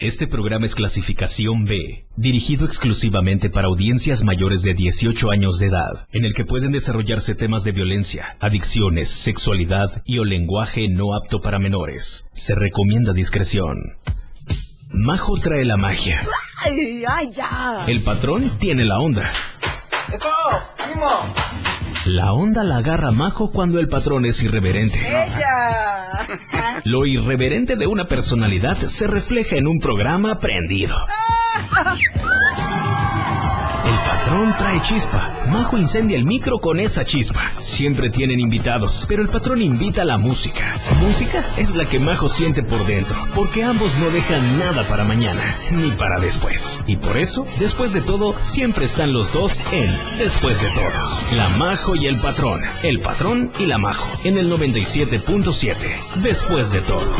Este programa es clasificación B, dirigido exclusivamente para audiencias mayores de 18 años de edad, en el que pueden desarrollarse temas de violencia, adicciones, sexualidad y o lenguaje no apto para menores. Se recomienda discreción. Majo trae la magia. ¡Ay, ay, ya! El patrón tiene la onda. ¡Eso! La onda la agarra Majo cuando el patrón es irreverente. ¡Ella! Lo irreverente de una personalidad se refleja en un programa prendido. Patrón trae chispa. Majo incendia el micro con esa chispa. Siempre tienen invitados, pero el patrón invita a la música. Música es la que Majo siente por dentro, porque ambos no dejan nada para mañana, ni para después. Y por eso, después de todo, siempre están los dos en Después de todo. La Majo y el patrón. El patrón y la Majo. En el 97.7. Después de todo.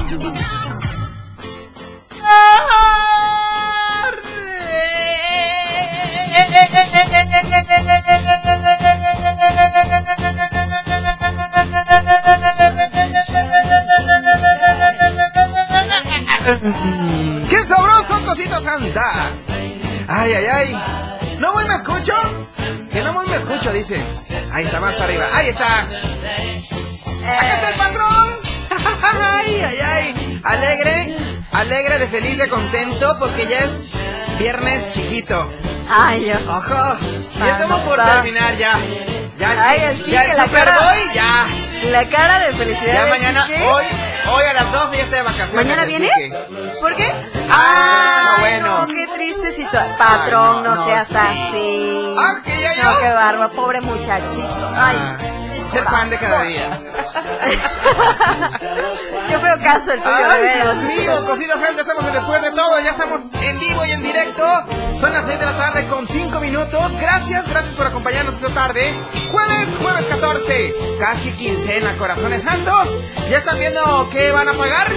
¡Qué sabroso, cosito santa! ¡Ay, ay, ay! ¿No muy me escucho? Que no muy me escucho, dice. Ahí está, más para arriba. ¡Ahí está! ¡Acá está el patrón! ¡Ay, ay, ay! Alegre, alegre, de feliz, de contento, porque ya es viernes chiquito. ¡Ay, yo! ¡Ojo! Ya estamos por terminar, ya. Ya, el- Ay, el ya el Superboy, ya. La cara de felicidad. Ya mañana, hoy, hoy a las 12 ya estoy de vacaciones. ¿Mañana vienes? ¿Por qué? Ah, Ay, bueno. No, qué triste situación. Patrón, Ay, no, no, seas sí. así. Ah, que ya yo. No, qué barba, pobre muchachito. Ay. Ser fan de cada día. Qué feo caso el tuyo. Dios mío, cositas gente, estamos en después de todo, ya estamos en vivo y en directo. Son las 6 de la tarde con 5 minutos. Gracias, gracias por acompañarnos esta tarde. Jueves, jueves 14, casi quincena, corazones santos. ¿Ya están viendo qué van a pagar?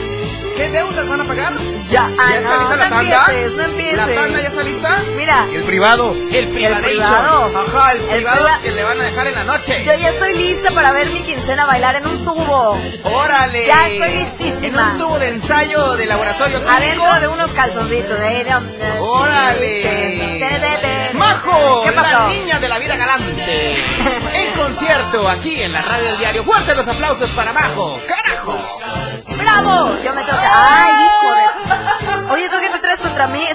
¿Qué deudas van a pagar? Ya, ah, ¿Ya está no, lista no la tanda? empieces, no empieces. ¿La tanda ya está lista? Mira, El privado, el privadation. privado. Ajá, el El privado priva- que le van a dejar en la noche. yo ya estoy lista para ver mi quincena bailar en un tubo. ¡Órale! Ya estoy listísima. En un tubo de ensayo de laboratorio. Adentro de unos calzoncitos. eh, ¡Órale! de- de- ¡Majo! ¿Qué La pasó? niña de la vida galante. En concierto, aquí en la radio del diario. Fuertes los aplausos para Majo. ¡Carajo! ¡Bravo! Yo me toca.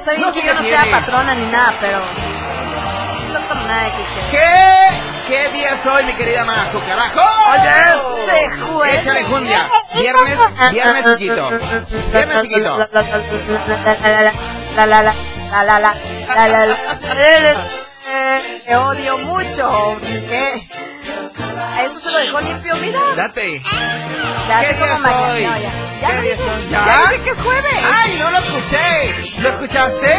Está bien No que yo no sea patrona ni nada, pero... No como nada de Quique. ¿Qué? ¿Qué día es hoy, mi querida Majo? ¡Carajo! Oye, ese juez. Échale jundia. Viernes, viernes chiquito. Viernes chiquito. La la la la la la la la la la Eh, Te odio mucho. ¿Qué? Eso se lo dejó limpio, mira. Date. ¿Qué día hoy? No, ya. Ya ¿Qué día? Ya ¿Ya? dije que es jueves. ¡Ay, no lo escuché! ¿Lo escuchaste?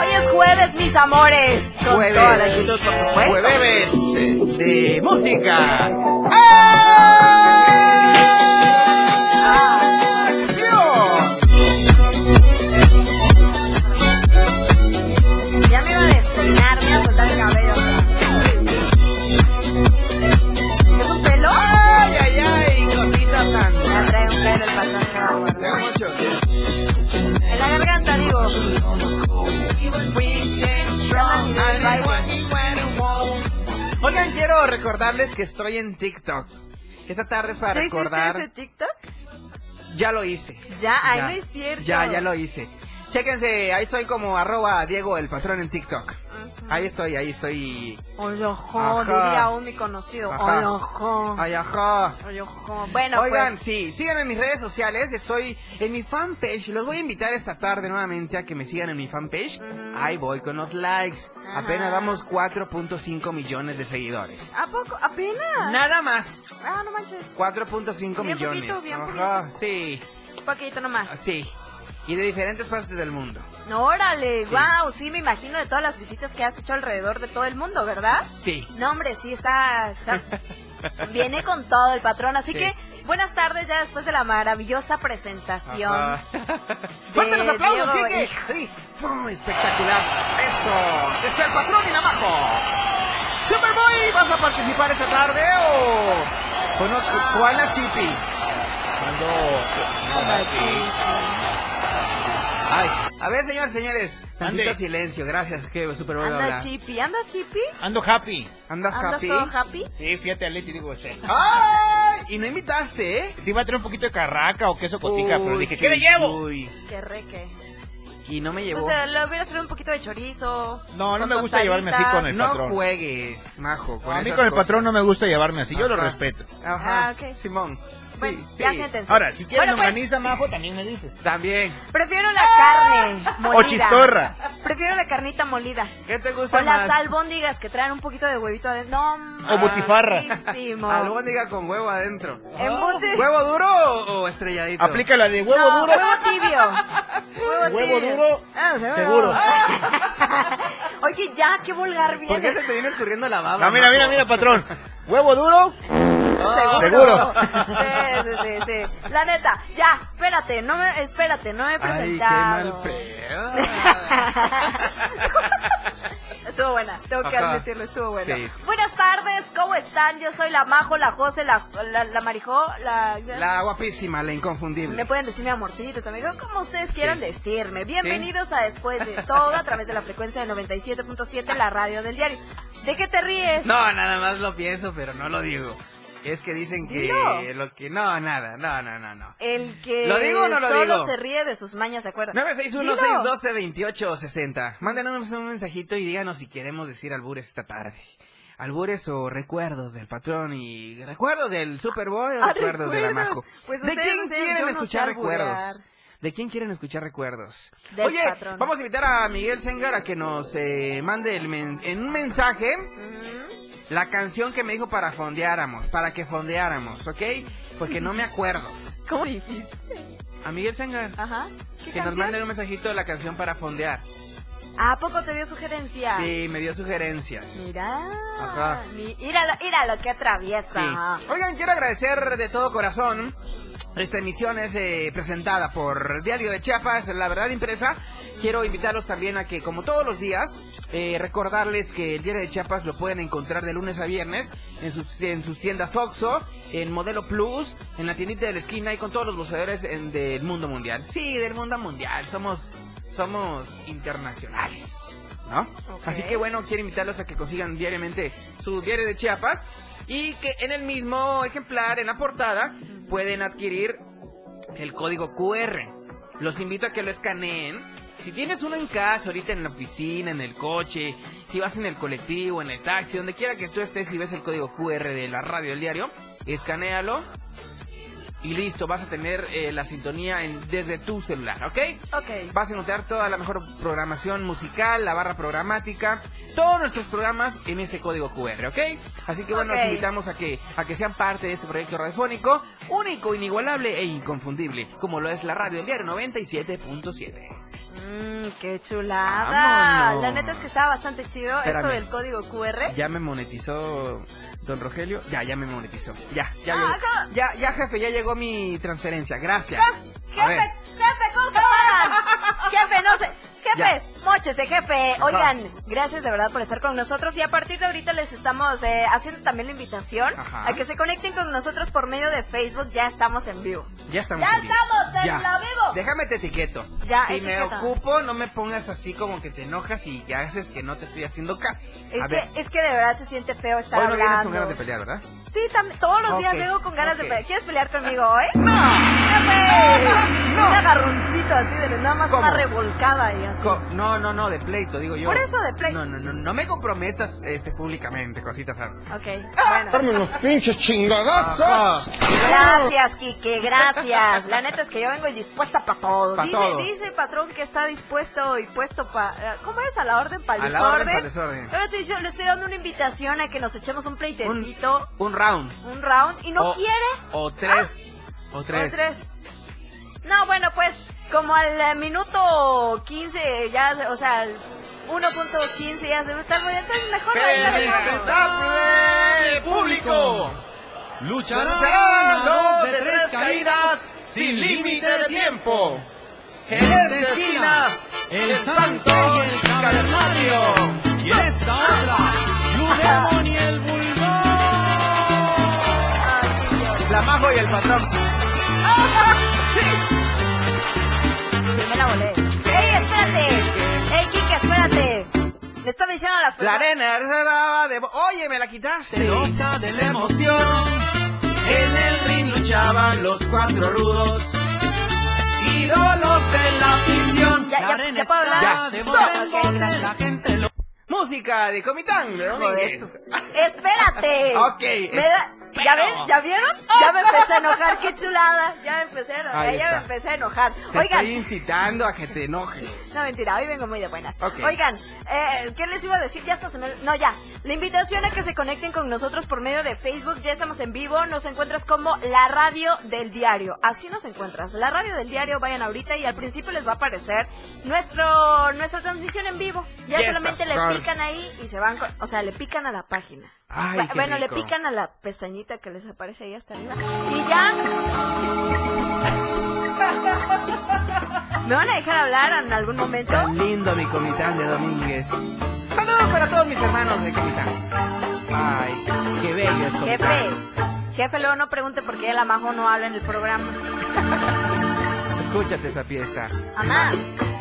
Hoy es jueves, mis amores. Con Jueves. toda la actitud, por supuesto. Jueves eh, de música. Ya Oigan, quiero recordarles que estoy en TikTok. Esta tarde es para ¿Ya recordar. ese TikTok? Ya lo hice. Ya, ay, no es cierto. Ya, ya lo hice. Chéquense, ahí estoy como arroba Diego el patrón en TikTok. Ahí estoy, ahí estoy. Oye, ojo, Ajá. diría un mi conocido. Ajá. Oye, ojo. Ay, ajá. Oye, ojo. Bueno, Oigan, pues. sí, síganme en mis redes sociales, estoy en mi fanpage, los voy a invitar esta tarde nuevamente a que me sigan en mi fanpage. Ahí voy con los likes. Ajá. Apenas vamos 4.5 millones de seguidores. ¿A poco? ¿Apenas? Nada más. Ah, no manches. 4.5 Bien millones. poquito, bien Ajá, sí, Un poquito nomás. sí. Y de diferentes partes del mundo. Órale, Sí. wow, sí me imagino de todas las visitas que has hecho alrededor de todo el mundo, ¿verdad? Sí. No, hombre, sí está, está- viene con todo el patrón, así Sí. que buenas tardes ya después de la maravillosa presentación. Ajá. ¡Fuertes los aplausos, Diego! Sí. ¡Espectacular! ¡Eso! ¡Está el patrón y la majo! ¡Superboy! ¿Vas a participar esta tarde o...? Conozco Juana Chipi. Cuando... Ay, A ver, señores, señores, tantito Ande. silencio, gracias, que súper bueno Anda hablar. chippy, ¿andas chippy? Ando happy. ¿Andas ¿Andas happy? todo happy? Sí, fíjate, Leti, digo, este. ¡Ay! Y no invitaste, ¿eh? Te iba a traer un poquito de carraca o queso cotija, pero Uy, dije, ¿qué le llevo? Uy, Qué reque. Y no me llevó. O sea, le hubieras traído un poquito de chorizo. No, no con me gusta llevarme así con el no patrón. juegues, majo. No, a mí con el patrón no me gusta llevarme así, yo lo respeto. Ajá, Ah, ok. Simón. Sí, Bueno, sí. ya siéntense. Ahora, si quieres Bueno, pues, longaniza, majo, también me dices. También. Prefiero la carne molida. O chistorra. Prefiero la carnita molida. ¿Qué te gusta Con más? las albóndigas que traen un poquito de huevito adentro. No, O butifarra. Albóndiga con huevo adentro. Embute. ¿Huevo duro o, o estrelladito? Aplica la de huevo no, duro. huevo tibio. Huevo, duro, Ah, seguro. seguro. Oye, ya, qué vulgar ¿Por qué viene. se te viene escurriendo la baba? No, mira, mira, mira, patrón. Huevo duro. Seguro. Sí, sí, sí, sí. La neta, ya, espérate, no me, espérate, no me he Ay, qué presentado. mal estuvo buena, tengo que Ajá. admitirlo, estuvo buena. Sí. Buenas tardes, ¿cómo están? Yo soy la Majo, la Jose, la, la, la Marijó, la... La guapísima, la inconfundible. Me pueden decir mi amorcito también, como ustedes quieran decirme. Bienvenidos a Después de Todo, a través de la frecuencia de 97.7, la radio del diario. ¿De qué te ríes? No, nada más lo pienso, pero no lo digo. Es que dicen que lo que... No, nada, no, no, no, no. El que ¿Lo digo o no lo solo digo? se ríe de sus mañas, ¿se acuerdan? 961-612-2860. Mándenos un mensajito y díganos si queremos decir albures esta tarde. Albures o recuerdos del patrón y recuerdos del Superboy o Ah, recuerdos de la recuerdos. Majo. Pues ¿De quién quieren yo no sé escuchar recuerdos? ¿De quién quieren escuchar recuerdos? Del Oye, patrón. vamos a invitar a Miguel Sengar a que nos eh, mande el men- en un mensaje Mm, la canción que me dijo para fondeáramos, para que fondeáramos, ¿ok? Porque no me acuerdo. ¿Cómo dijiste? A Miguel Sengar, Ajá. ¿Qué que nos canción? mande un mensajito de la canción para fondear. ¿A poco te dio sugerencia? Sí, me dio sugerencias. Mira. Ajá. Míralo, míralo, que atraviesa. Sí. Oigan, quiero agradecer de todo corazón. Esta emisión es eh, presentada por Diario de Chiapas, La Verdad Impresa. Quiero invitarlos también a que, como todos los días, eh, recordarles que el Diario de Chiapas lo pueden encontrar de lunes a viernes en sus, en sus tiendas OXO, en Modelo Plus, en la tiendita de la esquina y con todos los buceadores en- del mundo mundial. Sí, del mundo mundial. Somos, somos internacionales. ¿No? Así que bueno, quiero invitarlos a que consigan diariamente su diario de Chiapas y que en el mismo ejemplar, en la portada, pueden adquirir el código QR. Los invito a que lo escaneen. Si tienes uno en casa, ahorita en la oficina, en el coche, si vas en el colectivo, en el taxi, donde quiera que tú estés y ves el código QR de la radio del diario, escanéalo y listo, vas a tener eh, la sintonía en- desde tu celular, ¿ok? Ok. Vas a encontrar toda la mejor programación musical, la barra programática, todos nuestros programas en ese código QR, ¿ok? Así que bueno, los invitamos a que, a que sean parte de este proyecto radiofónico, único, inigualable e inconfundible, como lo es la radio del diario 97.7. Mmm, qué chulada. Vámonos. La neta es que estaba bastante chido esto Espérame. del código QR. ¿Ya me monetizó don Rogelio? Ya, ya me monetizó. Ya, ya Ah. Ya, ya jefe, ya llegó mi transferencia. Gracias. Jefe, jefe, ¿cómo te pagan? jefe, no sé. Jefe, mochese, jefe. Oigan, gracias de verdad por estar con nosotros y a partir de ahorita les estamos eh, haciendo también la invitación Ajá. a que se conecten con nosotros por medio de Facebook. Ya estamos en vivo. Ya estamos. ¡Ya en vivo. estamos en Ya. vivo! Déjame te etiqueto. Ya, si me ocupo, no me pongas así como que te enojas y que haces que no te estoy haciendo caso. Es A que, ver, es que de verdad se siente feo estar hoy no vienes hablando. con ganas de pelear, ¿verdad? Sí, también, todos los días vengo con ganas de pelear. ¿Quieres pelear conmigo hoy? ¡No! ¡Jefe! No. Un agarroncito así de nada más una revolcada y así. Co- No, no, no, de pleito, digo yo. Por eso, de pleito. No, no, no, no me comprometas este, públicamente, cositas. Ok, bueno. unos pinches Ajá. Gracias, Quique, gracias. La neta es que yo vengo dispuesta para todo. Pa' dice, todo. dice el patrón que está dispuesto y puesto para... ¿Cómo es? ¿A la orden para A el la orden desorden? Ahora estoy, yo le estoy dando una invitación a que nos echemos un pleitecito, Un round. un, round, y no O- quiere. O tres. O tres. O tres. No, bueno, pues como al eh, minuto 15, ya, o sea, al 1.15 ya se va a estar muy entonces mejor ¡El respetable público! Lucharán los de tres caídas sin límite de tiempo. En esta esquina, el santo y el cavernario. Y en esta otra, Blue Demon y el Dios. La Majo y el patrón. Sí, ¡Ey, espérate! ¡Ey, Kike, espérate! Le estaba diciendo a las personas... La arena reservaba de... Oye, me la quitaste. Sí. Loca de la emoción. En el ring luchaban los cuatro rudos. Ídolos de la afición. Ya, la ya, arena ya puedo hablar. Ya. De Stop. Okay. la gente lo... Música de Comitán de Domínguez. Espérate. Ok, Me es- da- ¿Ya, ven? ¿Ya vieron? Ya me empecé a enojar, qué chulada. Ya me empecé a enojar, ya me empecé a enojar. Te Oigan, estoy incitando a que te enojes. no mentira, hoy vengo muy de buenas. Oigan, eh, ¿qué les iba a decir? Ya hasta se me... No, ya. La invitación a que se conecten con nosotros por medio de Facebook. Ya estamos en vivo. Nos encuentras como la radio del diario. Así nos encuentras. La radio del diario, vayan ahorita y al principio les va a aparecer nuestro nuestra transmisión en vivo. Ya Yes, solamente le course. Pican ahí y se van... con- O sea, le pican a la página. Ay, qué bueno, rico. le pican a la pestañita que les aparece ahí hasta arriba. Y ya. ¿Me van a dejar hablar en algún momento? Tan lindo mi Comitán de Domínguez. Saludos para todos mis hermanos de Comitán. Ay, qué bello es Comitán. Jefe, jefe, luego no pregunte por qué la Majo no habla en el programa. Escúchate esa pieza. Amá,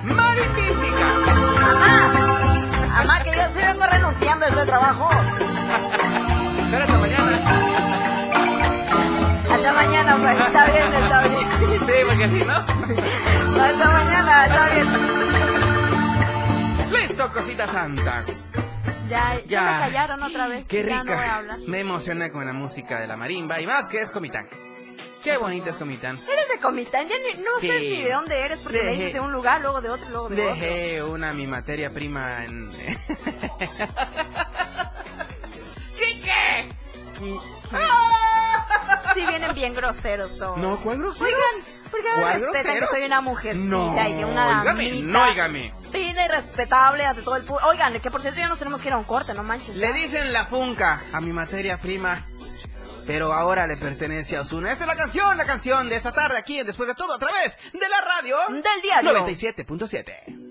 Maritística. amá, amá, que yo sí vengo renunciando a ese trabajo. Hasta mañana. Hasta mañana, pues, está bien, está bien. Sí, porque si no. Hasta mañana, está bien. Listo, cosita santa. Ya, ya, Ya. me callaron otra vez. Qué ya no voy a rica. hablar. Me emocioné con la música de la marimba y más que es Comitán. Qué bonito es Comitán. ¿Eres de Comitán? Ya ni- no sé Sí. ni de dónde eres, porque me Dejé- dices de un lugar, luego de otro, luego de otro. Dejé una mi materia prima en. Y- Sí, vienen bien groseros son. no, ¿cuál grosero? Oigan, ¿por qué no ¿Cuál respetan que groseros? soy una mujercita No, y que una damita no, óigame. fina y respetable ante todo el público? Oigan, que por cierto ya nos tenemos que ir a un corte, no manches. Le dicen la funca a mi materia prima. Pero ahora le pertenece a Osuna. Esa es la canción, la canción de esta tarde aquí en Después de Todo a través de la radio. Del diario. 97.7.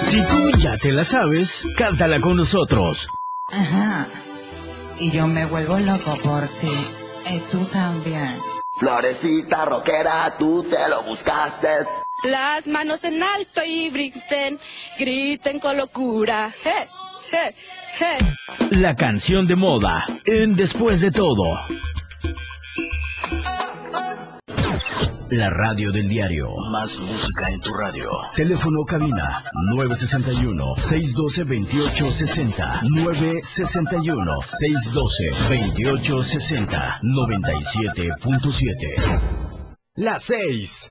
Si tú ya te la sabes, cántala con nosotros. Ajá. Y yo me vuelvo loco por ti. Y tú también. Florecita rockera, tú te lo buscaste. Las manos en alto y griten, griten con locura. ¡Hey, hey, hey! La canción de moda en Después de todo. La radio del diario. Más música en tu radio. Teléfono cabina 961-612-2860. 961-612-2860. 97.7. Las 6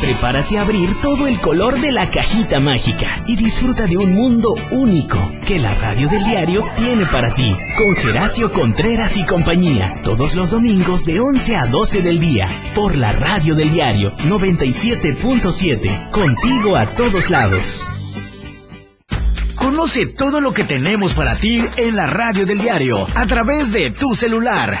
Prepárate a abrir todo el color de la cajita mágica y disfruta de un mundo único que la radio del diario tiene para ti. Con Geracio Contreras y compañía, todos los domingos de 11 a 12 del día, por la radio del diario 97.7, contigo a todos lados. Conoce todo lo que tenemos para ti en la radio del diario a través de tu celular.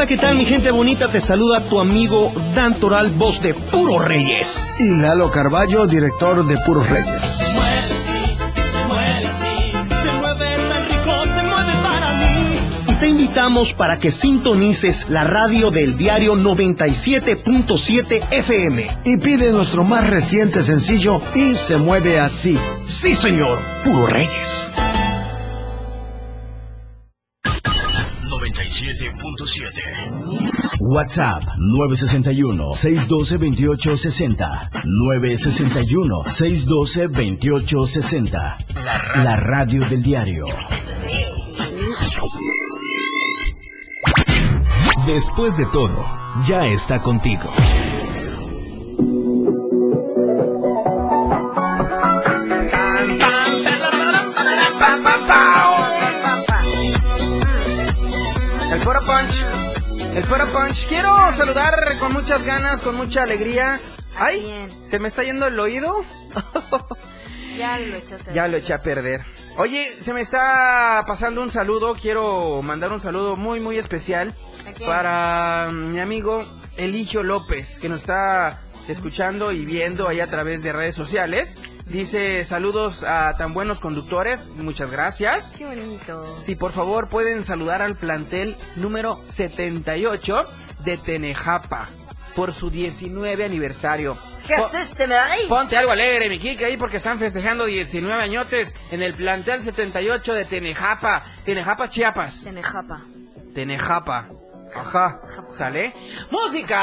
Hola, ¿qué tal mi gente bonita? Te saluda tu amigo Dan Toral, voz de Puro Reyes. Y Lalo Carballo, director de Puros Reyes. Se mueve, sí, se mueve, sí, se mueve tan rico, se mueve para mí. Y te invitamos para que sintonices la radio del diario 97.7 FM. Y pide nuestro más reciente sencillo y se mueve así. Sí, señor, Puro Reyes. WhatsApp 961-612-2860 961-612-2860 la, la radio del diario. Después de todo, ya está contigo. El Puro Punch. Quiero saludar con muchas ganas, con mucha alegría. ¡Ay! ¿Se me está yendo el oído? Ya lo echaste. Ya lo eché a perder. Oye, se me está pasando un saludo. Quiero mandar un saludo muy, muy especial para mi amigo Eligio López, que nos está escuchando y viendo ahí a través de redes sociales. Dice saludos a tan buenos conductores. Muchas gracias. Qué bonito. Si por favor pueden saludar al plantel número 78 de Tenejapa por su 19 aniversario. ¿Qué Po- haces, te me da ahí? Ponte algo alegre, mi Kike, ahí porque están festejando 19 añotes en el plantel 78 de Tenejapa, Tenejapa, Chiapas. Tenejapa. Tenejapa. Ajá. ¿Sale? ¡Música!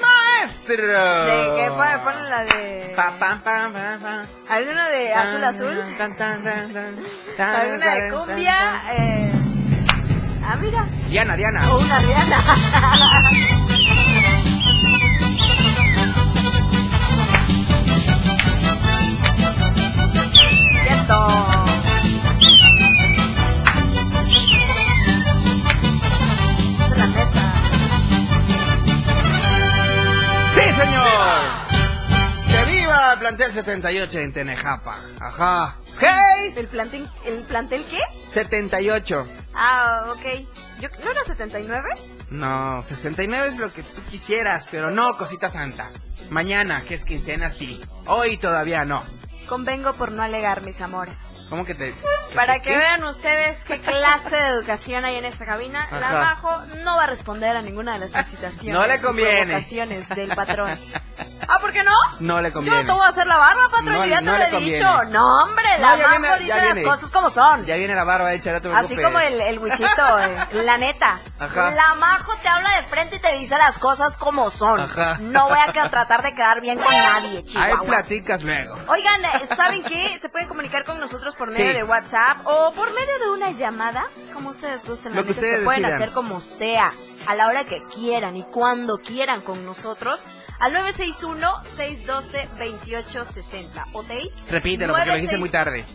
¡Maestro! ¿De qué? Pon- Ponle la de... Pa, pam, pam, pam. ¿Alguna de azul azul? Tan, tan, tan, tan, tan, ¿Alguna de tan, cumbia? Eh... Ah, mira. Diana, Diana. O una Rihanna. Cierto. Señor! ¡Que viva el plantel 78 en Tenejapa! ¡Ajá! ¡Hey! ¿El plantel, ¿El plantel qué? 78. Ah, ok. Yo, ¿No era 79? No, 69 es lo que tú quisieras, pero no, cosita santa. Mañana, que es quincena, sí. Hoy todavía no. Convengo por no alegar, mis amores. ¿Cómo que te...? Para que vean ustedes qué clase de educación hay en esta cabina, la. Majo no va a responder a ninguna de las felicitaciones No le conviene. del patrón. ¿Ah, por qué no? No le Yo conviene. no te voy a hacer la barba, patrón, No, yo ya no te lo he conviene. dicho. No, hombre, la Majo viene- dice las viene. cosas como son. Ya viene la barba hecha, no te Así como el, el wichito, eh, la neta. Ajá. La Majo te habla de frente y te dice las cosas como son. Ajá. No voy a tratar de quedar bien con nadie, Ahí chihuahuas. platicas luego. Oigan, eh, ¿saben qué? Se pueden comunicar con nosotros por medio Sí. de WhatsApp o por medio de una llamada, como ustedes gusten. Lo que ustedes pueden decidan. hacer como sea, a la hora que quieran y cuando quieran con nosotros, al 961-612-2860. ¿Ok? Repítelo, porque lo dijiste muy tarde.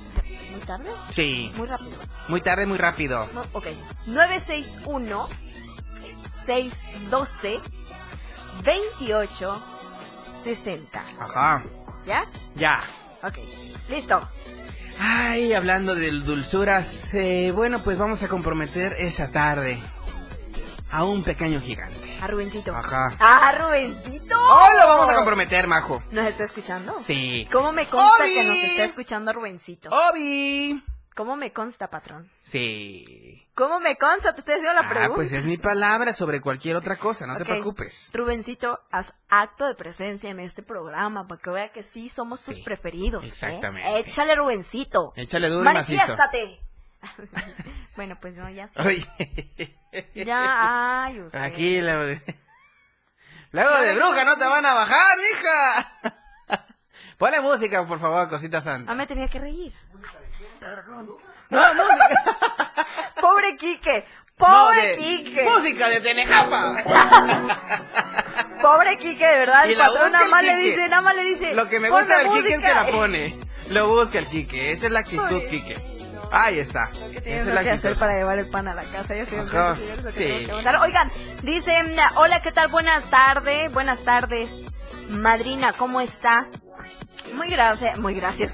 ¿Muy tarde? Sí. Muy rápido. Muy tarde, muy rápido. No, ok. 961 612 28 60. Ajá. ¿Ya? Ya. Ok. Listo. Ay, hablando de dulzuras, eh, bueno, pues vamos a comprometer esa tarde a un pequeño gigante. A Rubencito. Ajá. ¡Ah, Rubencito! Hoy lo vamos a comprometer, majo. ¿Nos está escuchando? Sí. ¿Cómo me consta Obi. que nos está escuchando Rubencito? Obi. ¿Cómo me consta, patrón? Sí. ¿Cómo me consta? Te estoy haciendo la Ah, pregunta. pues es mi palabra sobre cualquier otra cosa, no te preocupes. Rubencito, haz acto de presencia en este programa para que vea que sí somos tus preferidos. ¿eh? exactamente. Échale, Rubencito. Échale duro. Manifiéstate. bueno, pues no, ya sí. Oye, Ya, ay, usted. tranquila. güey. Luego de bruja no te van a bajar, mija. Ponle música, por favor, cosita santa. Ah, me tenía que reír. No, música. Pobre Quique. No, Pobre de- Quique. Música de Tenejapa. Pobre Quique, de verdad. Y El patrón nada más le dice, nada más le dice. Lo que me "Ponme gusta del Quique es que música". la pone. Lo busca el Quique. Esa es la actitud, Quique. Ahí está. ¿Qué Esa tienes es la que hacer para llevar el pan a la casa? Yo que sí. que mandar. Oigan, dicen, hola, ¿qué tal? Buenas tardes, buenas tardes. Madrina, ¿cómo está? Muy gracias, muy gracias.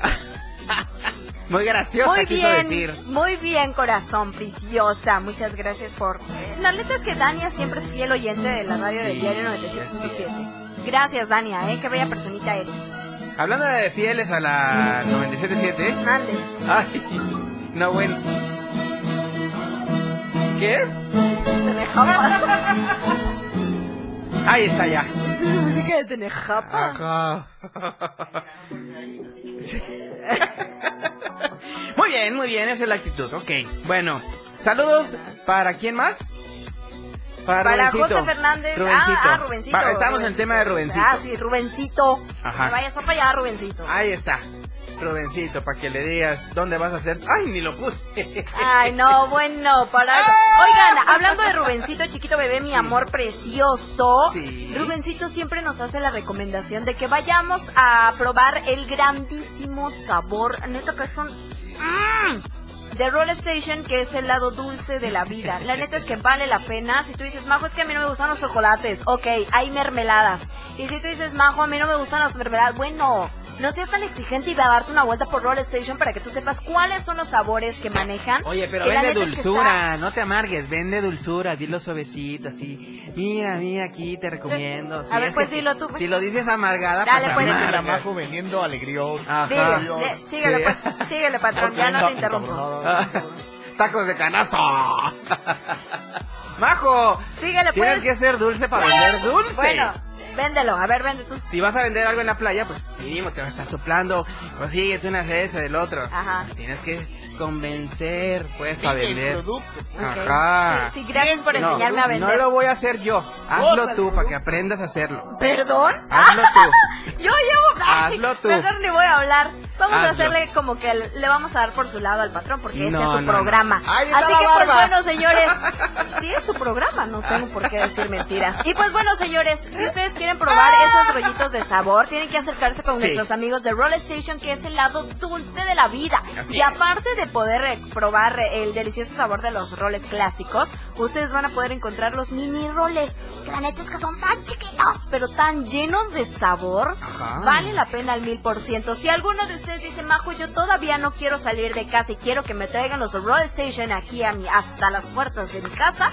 Muy graciosa, Muy quiso bien, decir. muy bien, corazón, preciosa. Muchas gracias por... La neta es que Dania siempre es fiel oyente de la radio del Sí, diario 97.7. Gracias, Dania, ¿eh? Qué bella personita eres. Hablando de fieles a la 97.7. Ande. Ay, no, bueno. ¿Qué es? Ahí está ya. Música de Tenejapa. Ajá. Sí. Muy bien, muy bien, esa es la actitud. Ok, bueno. Saludos para quién más? Para, Para Rubencito. José Fernández. Rubencito. Ah, ah, Rubencito. Va, estamos en el tema de Rubencito. Ah, sí, Rubencito. Ajá. No vayas a fallar, Rubencito. Ahí está. Rubencito, para que le digas dónde vas a hacer. Ay, ni lo puse. Ay, no, bueno, para... Oigan, hablando de Rubencito, chiquito bebé, mi amor precioso, Sí. Rubencito siempre nos hace la recomendación de que vayamos a probar el grandísimo sabor, en esta ocasión, mm, de Roll Station, que es el lado dulce de la vida. La neta es que vale la pena. Si tú dices, Majo, es que a mí no me gustan los chocolates, ok, hay mermeladas. Y si tú dices, Majo, a mí no me gustan las mermeladas, bueno, no seas tan exigente y ve a darte una vuelta por Roll Station para que tú sepas cuáles son los sabores que manejan. Oye, pero Que vende neta es que dulzura, no te amargues, vende dulzura, dilo suavecito, así. Mira, mira, aquí te recomiendo. A ver, es pues dilo si- tú. Si lo dices amargada, Dale, pues pues. amarga. Majo vendiendo alegría. Ajá. Le- síguele, Sí. pues, síguele, patrón, ya no te interrumpo. Tacos de canasta. Majo, Síguele, tienes pues. que ser dulce para vender dulce. Bueno, véndelo, a ver, vende tú. Si vas a vender algo en la playa, pues mínimo te va a estar soplando. Consíguete una de ese del otro. Ajá. Tienes que convencer, pues, para Vende el vender. producto. Ajá. Sí, sí, gracias por No, enseñarme a vender. No lo voy a hacer yo. Hazlo tú para que aprendas a hacerlo. ¿Perdón? Hazlo tú. Yo llevo... Hazlo tú. Mejor ni voy a hablar. Vamos a hacerle como que le vamos a dar por su lado al patrón porque este es su no, programa. Así que pues bueno, señores, sí es su programa, no tengo por qué decir mentiras. Y pues bueno, señores, si ustedes quieren probar esos rollitos de sabor, tienen que acercarse con Sí. nuestros amigos de Roll Station, que es el lado dulce de la vida. Así y es. aparte de poder eh, probar el delicioso sabor de los roles clásicos, ustedes van a poder encontrar los mini roles. Que la neta es que son tan chiquitos, pero tan llenos de sabor. Ajá. Vale la pena al mil por ciento. Si alguno de ustedes dice, Majo, yo todavía no quiero salir de casa y quiero que me traigan los Roll Station aquí a mi, hasta las puertas de mi casa,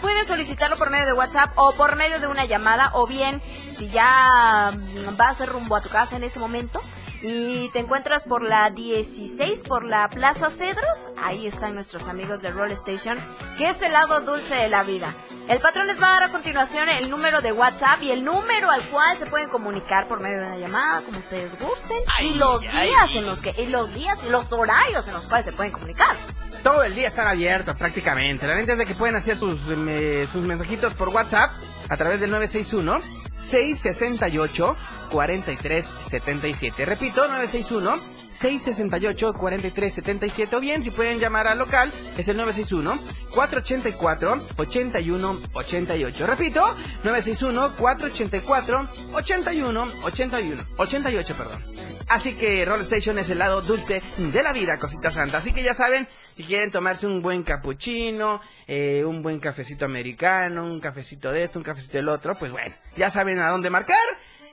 pueden solicitarlo por medio de WhatsApp o por medio de una llamada o bien si ya vas rumbo a tu casa en este momento y te encuentras por la 16 por la Plaza Cedros, ahí están nuestros amigos de Roll Station, que es el lado dulce de la vida. El patrón les va a dar a continuación el número de WhatsApp y el número al cual se pueden comunicar por medio de una llamada, como ustedes gusten, y los días en los que, y los días y los horarios en los cuales se pueden comunicar. Todo el día están abiertos prácticamente. La neta es de que pueden hacer sus, sus mensajitos por WhatsApp a través del 961 668 4377. Repito, 961 668 4377 o bien si pueden llamar al local es el 961 484 8188. Repito, 961 484 81 81 88, perdón. Así que Roll Station es el lado dulce de la vida, cosita santa. Así que ya saben, si quieren tomarse un buen cappuccino, eh, un buen cafecito americano, un cafecito de esto, un cafecito del otro, pues bueno, ya saben a dónde marcar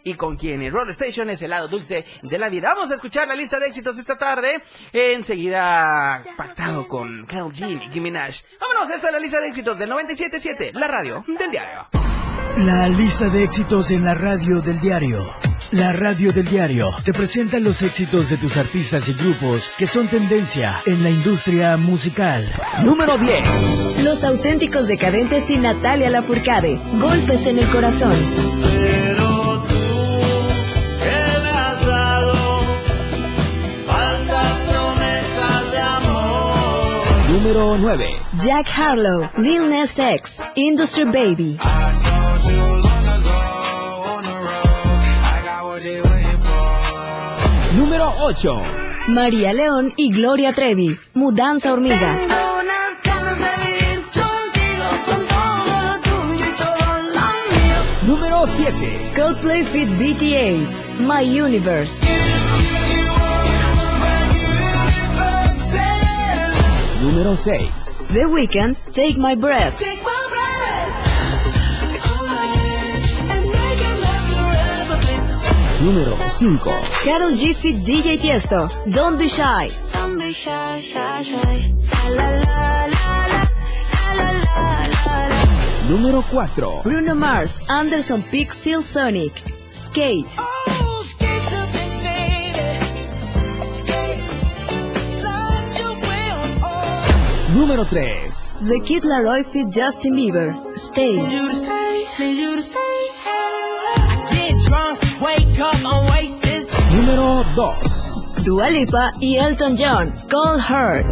y con quién. Y Roll Station es el lado dulce de la vida. Vamos a escuchar la lista de éxitos esta tarde. Enseguida pactado con Carol G y Minaj. Vámonos, esa es la lista de éxitos del 97.7, la radio del diario. La lista de éxitos en la radio del diario. La radio del diario te presenta los éxitos de tus artistas y grupos que son tendencia en la industria musical. Número 10. Los auténticos decadentes y Natalia Lafourcade. Golpes en el corazón. Número 9. Jack Harlow, Lil Nas X, Industry Baby. Número 8. María León y Gloria Trevi, Mudanza Hormiga. Número 7. Coldplay Fit BTAs, My Universe. Número 6. The Weeknd, Take My Breath. Número 5. Carol G Fit DJ Tiesto, Don't Be Shy. Número 4. Bruno Mars, Anderson Peak Seal Sonic, Skate. Número 3. The Kid Laroi Fit Justin Bieber, Stay. Número 2. Dua Lipa y Elton John, Cold Heart.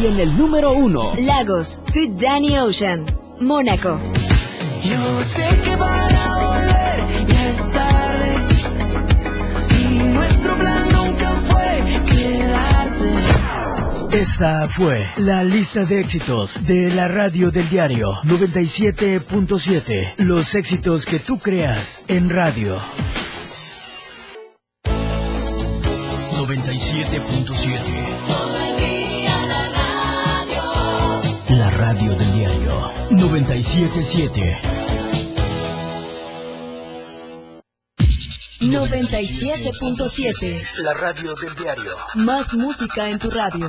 Y en el número 1. Lagos, Fit Danny Ocean, Mónaco. Yo sé que Esta fue la lista de éxitos de la radio del diario 97.7. Los éxitos que tú creas en radio. 97.7. La radio del diario 977. 97.7. La radio del diario. Más música en tu radio.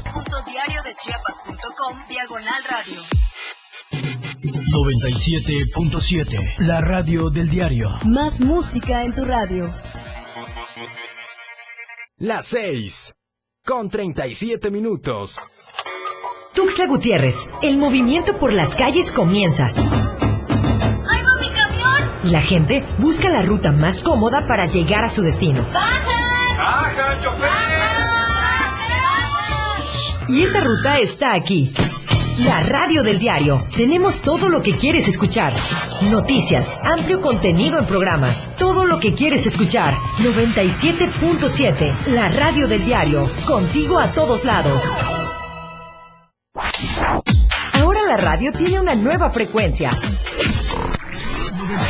www.diariodechiapas.com Diagonal Radio. 97.7. La radio del diario. Más música en tu radio. Las 6. Con 37 minutos. Tuxtla Gutiérrez, el movimiento por las calles comienza. ¡Ahí va mi camión! Y la gente busca la ruta más cómoda para llegar a su destino. ¡Bajan! Y esa ruta está aquí. La radio del diario. Tenemos todo lo que quieres escuchar. Noticias, amplio contenido en programas. Todo lo que quieres escuchar. 97.7. La radio del diario. Contigo a todos lados. Ahora la radio tiene una nueva frecuencia.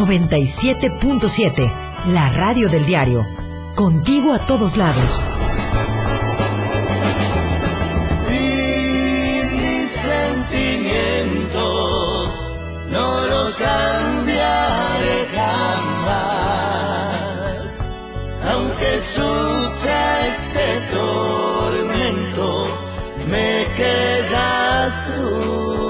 97.7. La radio del diario. Contigo a todos lados. Y mis sentimientos no los cambiaré jamás. Aunque sufra este tormento, me quedas tú.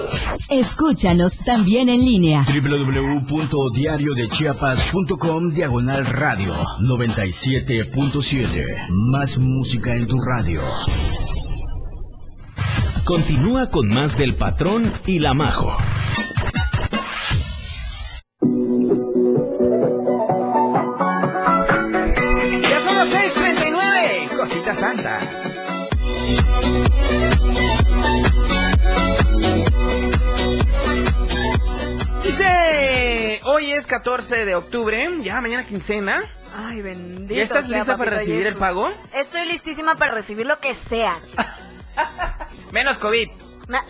Escúchanos también en línea. www.diariodechiapas.com Diagonal Radio 97.7 Más música en tu radio. Continúa con más del patrón y la majo. 14 de octubre, ya mañana quincena. Ay, bendito. ¿Ya estás sea, lista para recibir el pago? Estoy listísima para recibir lo que sea. Menos COVID.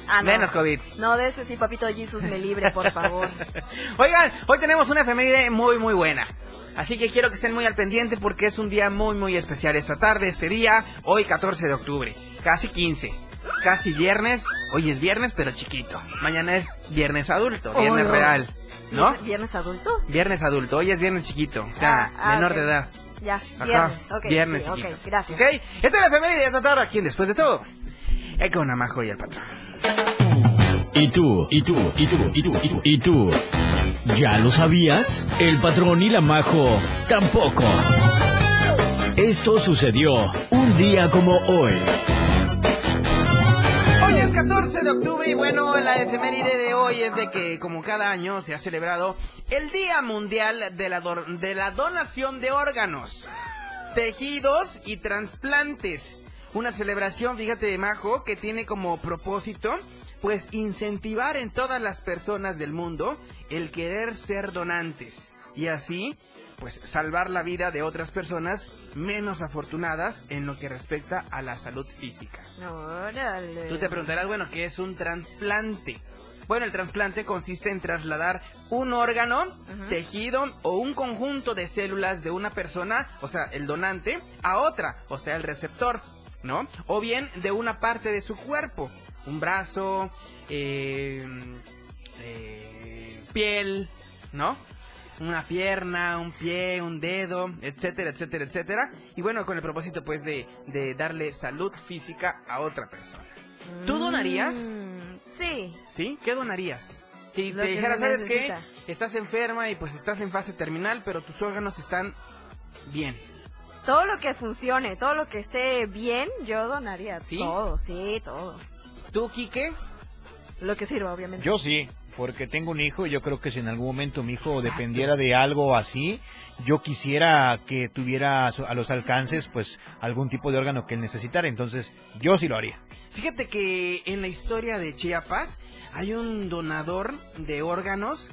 Ah, no. Menos COVID. No, de ese sí, papito Jesús me libre, por favor. Oigan, hoy tenemos una efeméride muy, muy buena. Así que quiero que estén muy al pendiente porque es un día muy, muy especial esta tarde, este día, hoy 14 de octubre, casi 15. Casi viernes, hoy es viernes pero chiquito. Mañana es viernes adulto, viernes Oh. real, ¿no? ¿Viernes adulto? Viernes adulto, hoy es viernes chiquito, o sea, Ah, ah, menor ok. de edad. Ya, Ajá, viernes. Ok, viernes sí, ok, chiquito. gracias. ¿Ok? Esta es la efeméride de esta tarde, aquí en después de todo. Es con Amajo y el patrón. ¿Y tú? ¿Y tú? ¿Y tú? ¿Y tú? ¿Y tú? ¿Y tú? ¿Ya lo sabías? El patrón y la majo tampoco. Esto sucedió un día como hoy. Hoy es 14 de octubre y bueno, la efeméride de hoy es de que como cada año se ha celebrado el Día Mundial de la, de la Donación de Órganos, Tejidos y Trasplantes. Una celebración, fíjate, Majo, que tiene como propósito pues incentivar en todas las personas del mundo el querer ser donantes y así pues salvar la vida de otras personas menos afortunadas en lo que respecta a la salud física. Órale. Tú te preguntarás, bueno, ¿qué es un trasplante? Bueno, el trasplante consiste en trasladar un órgano, tejido o un conjunto de células de una persona, o sea, el donante, a otra, o sea, el receptor, ¿no? O bien de una parte de su cuerpo, un brazo, eh, eh, piel, ¿no? Una pierna, un pie, un dedo, etcétera, etcétera, etcétera. Y bueno, con el propósito pues de, de darle salud física a otra persona. ¿Tú donarías? Mm, Sí. ¿Sí? ¿Qué donarías? Si Lo te que dijera, ¿sabes qué? Estás enferma y pues estás en fase terminal, pero tus órganos están bien. Todo lo que funcione, todo lo que esté bien, yo donaría. ¿Sí? Todo, sí, todo. ¿Tú, Quique? Lo que sirva, obviamente. Yo sí, porque tengo un hijo y yo creo que si en algún momento mi hijo dependiera de algo así, yo quisiera que tuviera a su- a los alcances pues algún tipo de órgano que él necesitara, entonces yo sí lo haría. Fíjate que en la historia de Chiapas hay un donador de órganos,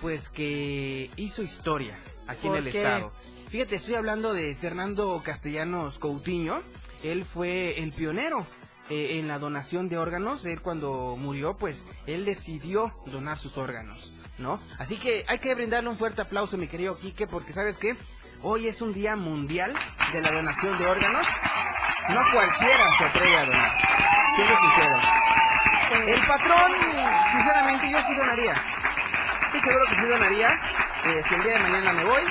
pues que hizo historia aquí en ¿Por el qué? estado. Fíjate, estoy hablando de Fernando Castellanos Coutinho. Él fue el pionero eh, en la donación de órganos. Él cuando murió, pues él decidió donar sus órganos, ¿no? Así que hay que brindarle un fuerte aplauso, mi querido Quique, porque sabes qué, hoy es un día mundial de la donación de órganos. No cualquiera se atreve a donar. Siendo sincero. El patrón, sinceramente, yo sí donaría. Estoy seguro que sí donaría. Eh, si el día de mañana me voy,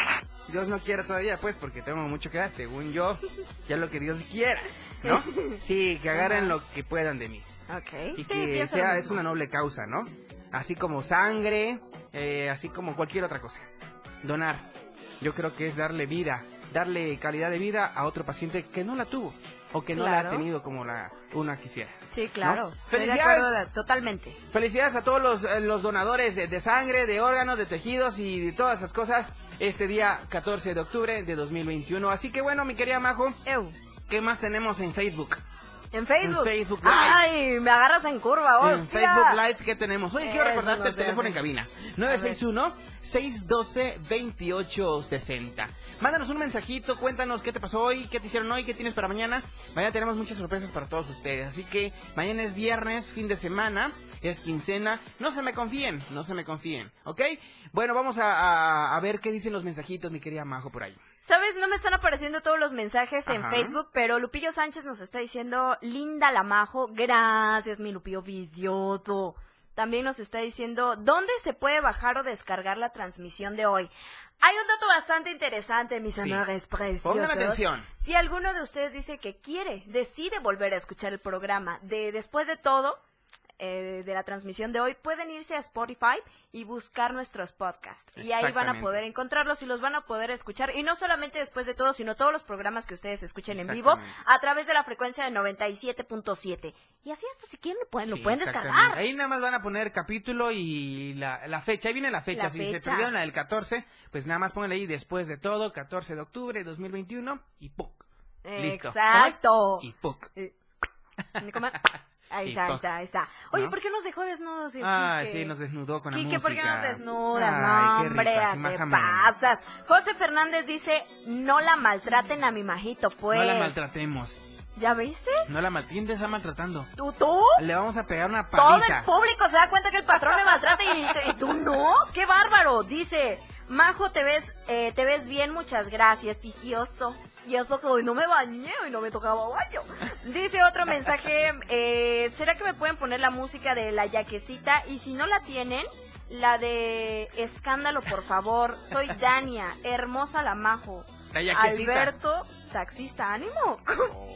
Dios no quiera todavía, pues, porque tengo mucho que dar, según yo, ya lo que Dios quiera, ¿no? Sí, que agarren lo que puedan de mí. Ok. Y que sea, es una noble causa, ¿no? Así como sangre, eh, así como cualquier otra cosa. Donar. Yo creo que es darle vida, darle calidad de vida a otro paciente que no la tuvo o que no la ha tenido como la una quisiera. Sí, claro. Felicidades. acuerdo, totalmente. Felicidades a todos los, eh, los donadores de, de sangre, de órganos, de tejidos y de todas esas cosas este día 14 de octubre de 2021. Así que bueno, mi querida Majo, ¿qué más tenemos en Facebook? En Facebook. En Facebook Live. Ay, me agarras en curva, hostia. En Facebook Live, ¿qué tenemos? Oye, quiero recordarte no el teléfono en cabina. A ver. 961-612-2860. Mándanos un mensajito, cuéntanos qué te pasó hoy, qué te hicieron hoy, qué tienes para mañana. Mañana tenemos muchas sorpresas para todos ustedes. Así que mañana es viernes, fin de semana. es quincena. No se me confíen, no se me confíen, ¿ok? Bueno, vamos a, a- a ver qué dicen los mensajitos, mi querida Majo, por ahí. ¿Sabes? No me están apareciendo todos los mensajes en. Facebook, pero Lupillo Sánchez nos está diciendo, linda la majo, gracias mi Lupillo vidioto. También nos está diciendo, ¿dónde se puede bajar o descargar la transmisión de hoy? Hay un dato bastante interesante, mis Sí. amores preciosos. Pongan atención. Si alguno de ustedes dice que quiere, decide volver a escuchar el programa de Después de todo, eh, de la transmisión de hoy, pueden irse a Spotify y buscar nuestros podcasts. Y ahí van a poder encontrarlos y los van a poder escuchar. Y no solamente después de todo, sino todos los programas que ustedes escuchen en vivo a través de la frecuencia de 97.7. Y así hasta si quieren lo pueden, lo descargar. Ahí nada más van a poner capítulo y la, la fecha. Ahí viene la fecha. La si se perdieron la del 14, pues nada más pónganle ahí después de todo, 14 de octubre de 2021 y. Exacto. Y. ¿Cómo? Ahí está, ahí está, ahí está. Oye, ¿No? ¿por qué nos dejó desnudos? Ay, Quique? sí, nos desnudó con la Quique, ¿por qué música. nos desnudas? Ay, no, hombre, te pasas. José Fernández dice, no la maltraten a mi majito, pues. No la maltratemos. ¿Ya viste? No la mal... ¿Quién te está maltratando? ¿Tú, tú? Le vamos a pegar una Todo paliza. el público se da cuenta que el patrón me maltrata y, y tú no. ¡Qué bárbaro! Dice, Majo, te ves, eh, te ves bien, muchas gracias, picioso. Y eso que hoy no me bañé, hoy no me tocaba baño. Dice otro mensaje, eh, ¿será que me pueden poner la música de la yaquecita? Y si no la tienen, la de Escándalo, por favor. Soy Dania, hermosa la Majo. La yaquecita. Alberto, taxista, ánimo.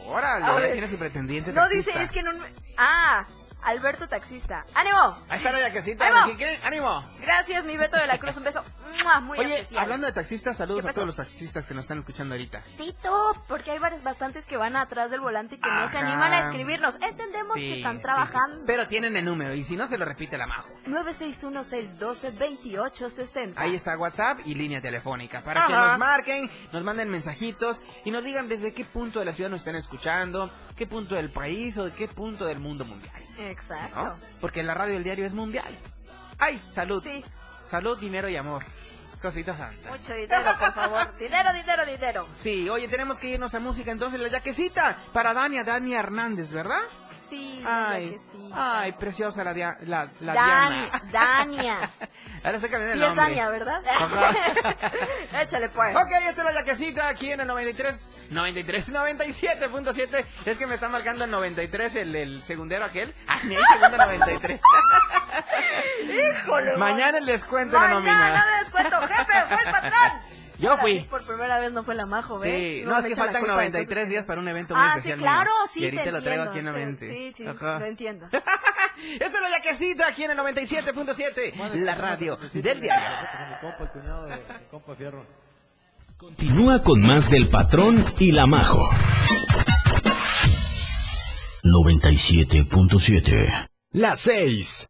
Órale, A ya ver. tienes el pretendiente No taxista. dice, es que no... Ah, Alberto taxista. ¡Ánimo! Ahí está la yaquecita, Ahí va. ¿qué quieren? ¡Ánimo! Gracias, mi Beto de la Cruz. Un beso ¡mua! muy Oye, especial. hablando de taxistas, saludos ¿Qué a todos los taxistas que nos están escuchando ahorita. Sí, tú, porque hay varios bastantes que van atrás del volante y que no se animan a escribirnos. Entendemos Sí, que están trabajando. sí. Pero tienen el número y si no se lo repite la Majo. 961-612-2860. Ahí está WhatsApp y línea telefónica para que nos marquen, nos manden mensajitos y nos digan desde qué punto de la ciudad nos están escuchando, qué punto del país o de qué punto del mundo mundial. Exacto. ¿no? Porque la radio del diario es mundial. ¡Ay! Salud. Sí. Salud, dinero y amor. Cosita santa. Mucho dinero, por favor. dinero, dinero, dinero. Sí, oye, tenemos que irnos a música entonces, la yaquecita para Dania, Dania Hernández, ¿verdad? Sí, Ay, ay, preciosa la, dia- la, la Dani, Diana. Dania. Ahora estoy cambiando Sí el es. Dania, ¿verdad? Ajá. Échale pues. Ok, esta es la yaquecita aquí en el 93, 93, 97.7. Es que me está marcando el 93 el, el segundero aquel. Ah, ni hay segundo 93. Híjole. Mañana el descuento en la Mañana nómina. descuento, jefe, fue el patrón. Yo fui. Por primera vez no fue la majo, ¿ves? Sí, No no, es que faltan culpa, 93 entonces- días para un evento muy Ah, sí, especial. claro, mío. sí, Y ahorita te lo traigo entiendo, aquí en mente. Sí, sí, Ajá. lo entiendo. Esta es la yaquecita aquí en el 97.7, la radio del diario. Continúa con más del patrón y la majo. 97.7. Las 6.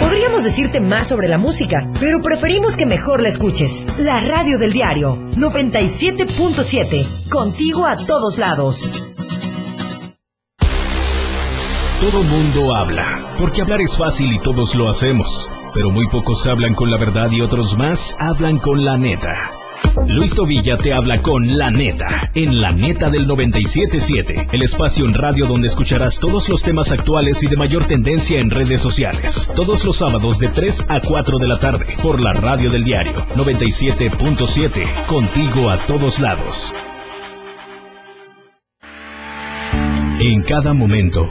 Podríamos decirte más sobre la música, pero preferimos que mejor la escuches. La radio del diario 97.7, contigo a todos lados. Todo mundo habla, porque hablar es fácil y todos lo hacemos. Pero muy pocos hablan con la verdad y otros más hablan con la neta. Luis Tobilla te habla con La Neta, en La Neta del 977, el espacio en radio donde escucharás todos los temas actuales y de mayor tendencia en redes sociales. Todos los sábados de 3 a 4 de la tarde, por la radio del diario 97.7, contigo a todos lados. En cada momento,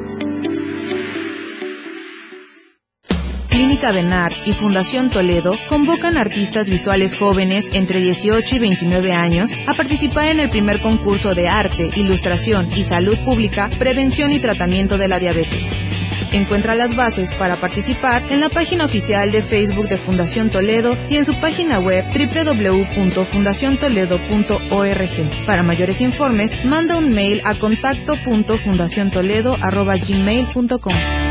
Clínica Benar y Fundación Toledo convocan artistas visuales jóvenes entre 18 y 29 años a participar en el primer concurso de arte, ilustración y salud pública, prevención y tratamiento de la diabetes. Encuentra las bases para participar en la página oficial de Facebook de Fundación Toledo y en su página web www.fundaciontoledo.org. Para mayores informes, manda un mail a contacto.fundaciontoledo.gmail.com.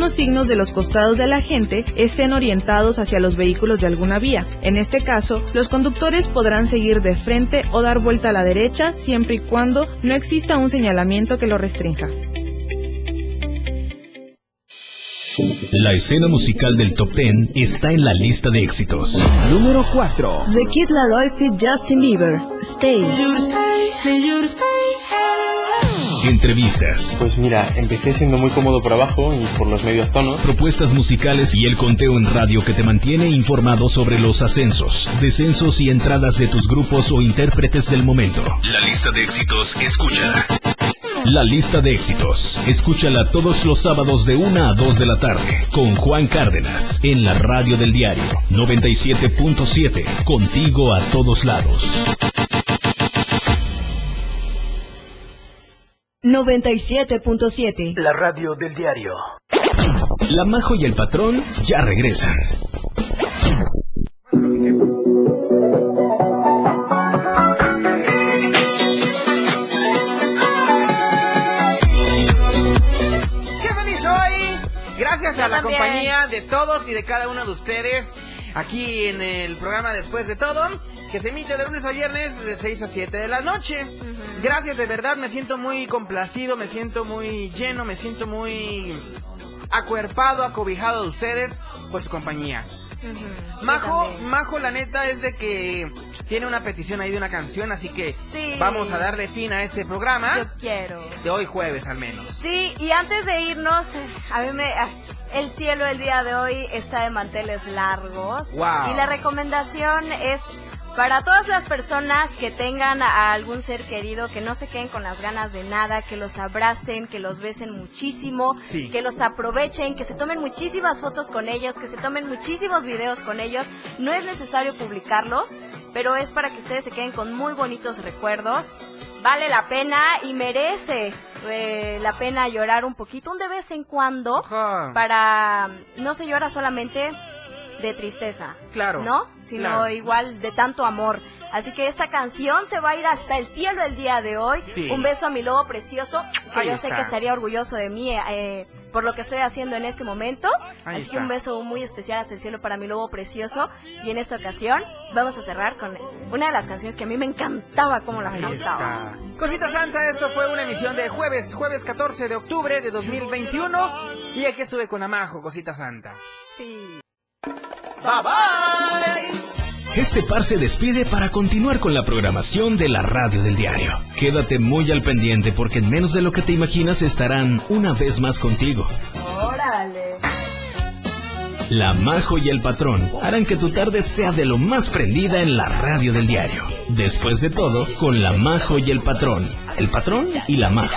algunos signos de los costados de la gente estén orientados hacia los vehículos de alguna vía. En este caso, los conductores podrán seguir de frente o dar vuelta a la derecha siempre y cuando no exista un señalamiento que lo restrinja. La escena musical del Top 10 está en la lista de éxitos. Número 4. The Kid Laroi fit Justin Bieber. Stay. Entrevistas, Pues mira, empecé siendo muy cómodo por abajo y por los medios tonos. propuestas musicales y el conteo en radio que te mantiene informado sobre los ascensos, descensos y entradas de tus grupos o intérpretes del momento. La lista de éxitos, escúchala. La lista de éxitos, escúchala todos los sábados de 1 a 2 de la tarde con Juan Cárdenas en la radio del diario 97.7, contigo a todos lados. 97.7. La radio del diario. La Majo y el Patrón ya regresan. ¡Qué feliz soy! Gracias a la compañía de todos y de cada uno de ustedes aquí en el programa Después de Todo, que se emite de lunes a viernes de 6 a 7 de la noche. Gracias, de verdad, me siento muy complacido, me siento muy lleno, me siento muy acuerpado, acobijado de ustedes por su compañía. Majo, Majo, la neta es de que tiene una petición ahí de una canción, así que Sí. vamos a darle fin a este programa. Yo quiero. De hoy jueves al menos. Sí, y antes de irnos, a mí me... ah, El cielo el día de hoy está de manteles largos. Wow. Y la recomendación es para todas las personas que tengan a algún ser querido, que no se queden con las ganas de nada, que los abracen, que los besen muchísimo, Sí. que los aprovechen, que se tomen muchísimas fotos con ellos, que se tomen muchísimos videos con ellos. No es necesario publicarlos, pero es para que ustedes se queden con muy bonitos recuerdos. Vale la pena y merece eh, la pena llorar un poquito, un de vez en cuando, para no se llora solamente de tristeza, Claro, ¿no? Sino claro. igual de tanto amor. Así que esta canción se va a ir hasta el cielo el día de hoy. Sí. Un beso a mi lobo precioso, que Ahí yo sé está. que estaría orgulloso de mí eh, por lo que estoy haciendo en este momento. Ahí Así que está. un beso muy especial hasta el cielo para mi lobo precioso. Y en esta ocasión vamos a cerrar con una de las canciones que a mí me encantaba como las Ahí cantaba. está. Cosita Santa, esto fue una emisión de jueves, jueves 14 de octubre de 2021. Y aquí estuve con Amajo, Cosita Santa. Sí. Bye bye. Este par se despide para continuar con la programación de la radio del diario. Quédate muy al pendiente porque en menos de lo que te imaginas estarán una vez más contigo. Órale. La Majo y el Patrón harán que tu tarde sea de lo más prendida en la radio del diario. Después de todo, con la Majo y el Patrón. El Patrón y la Majo.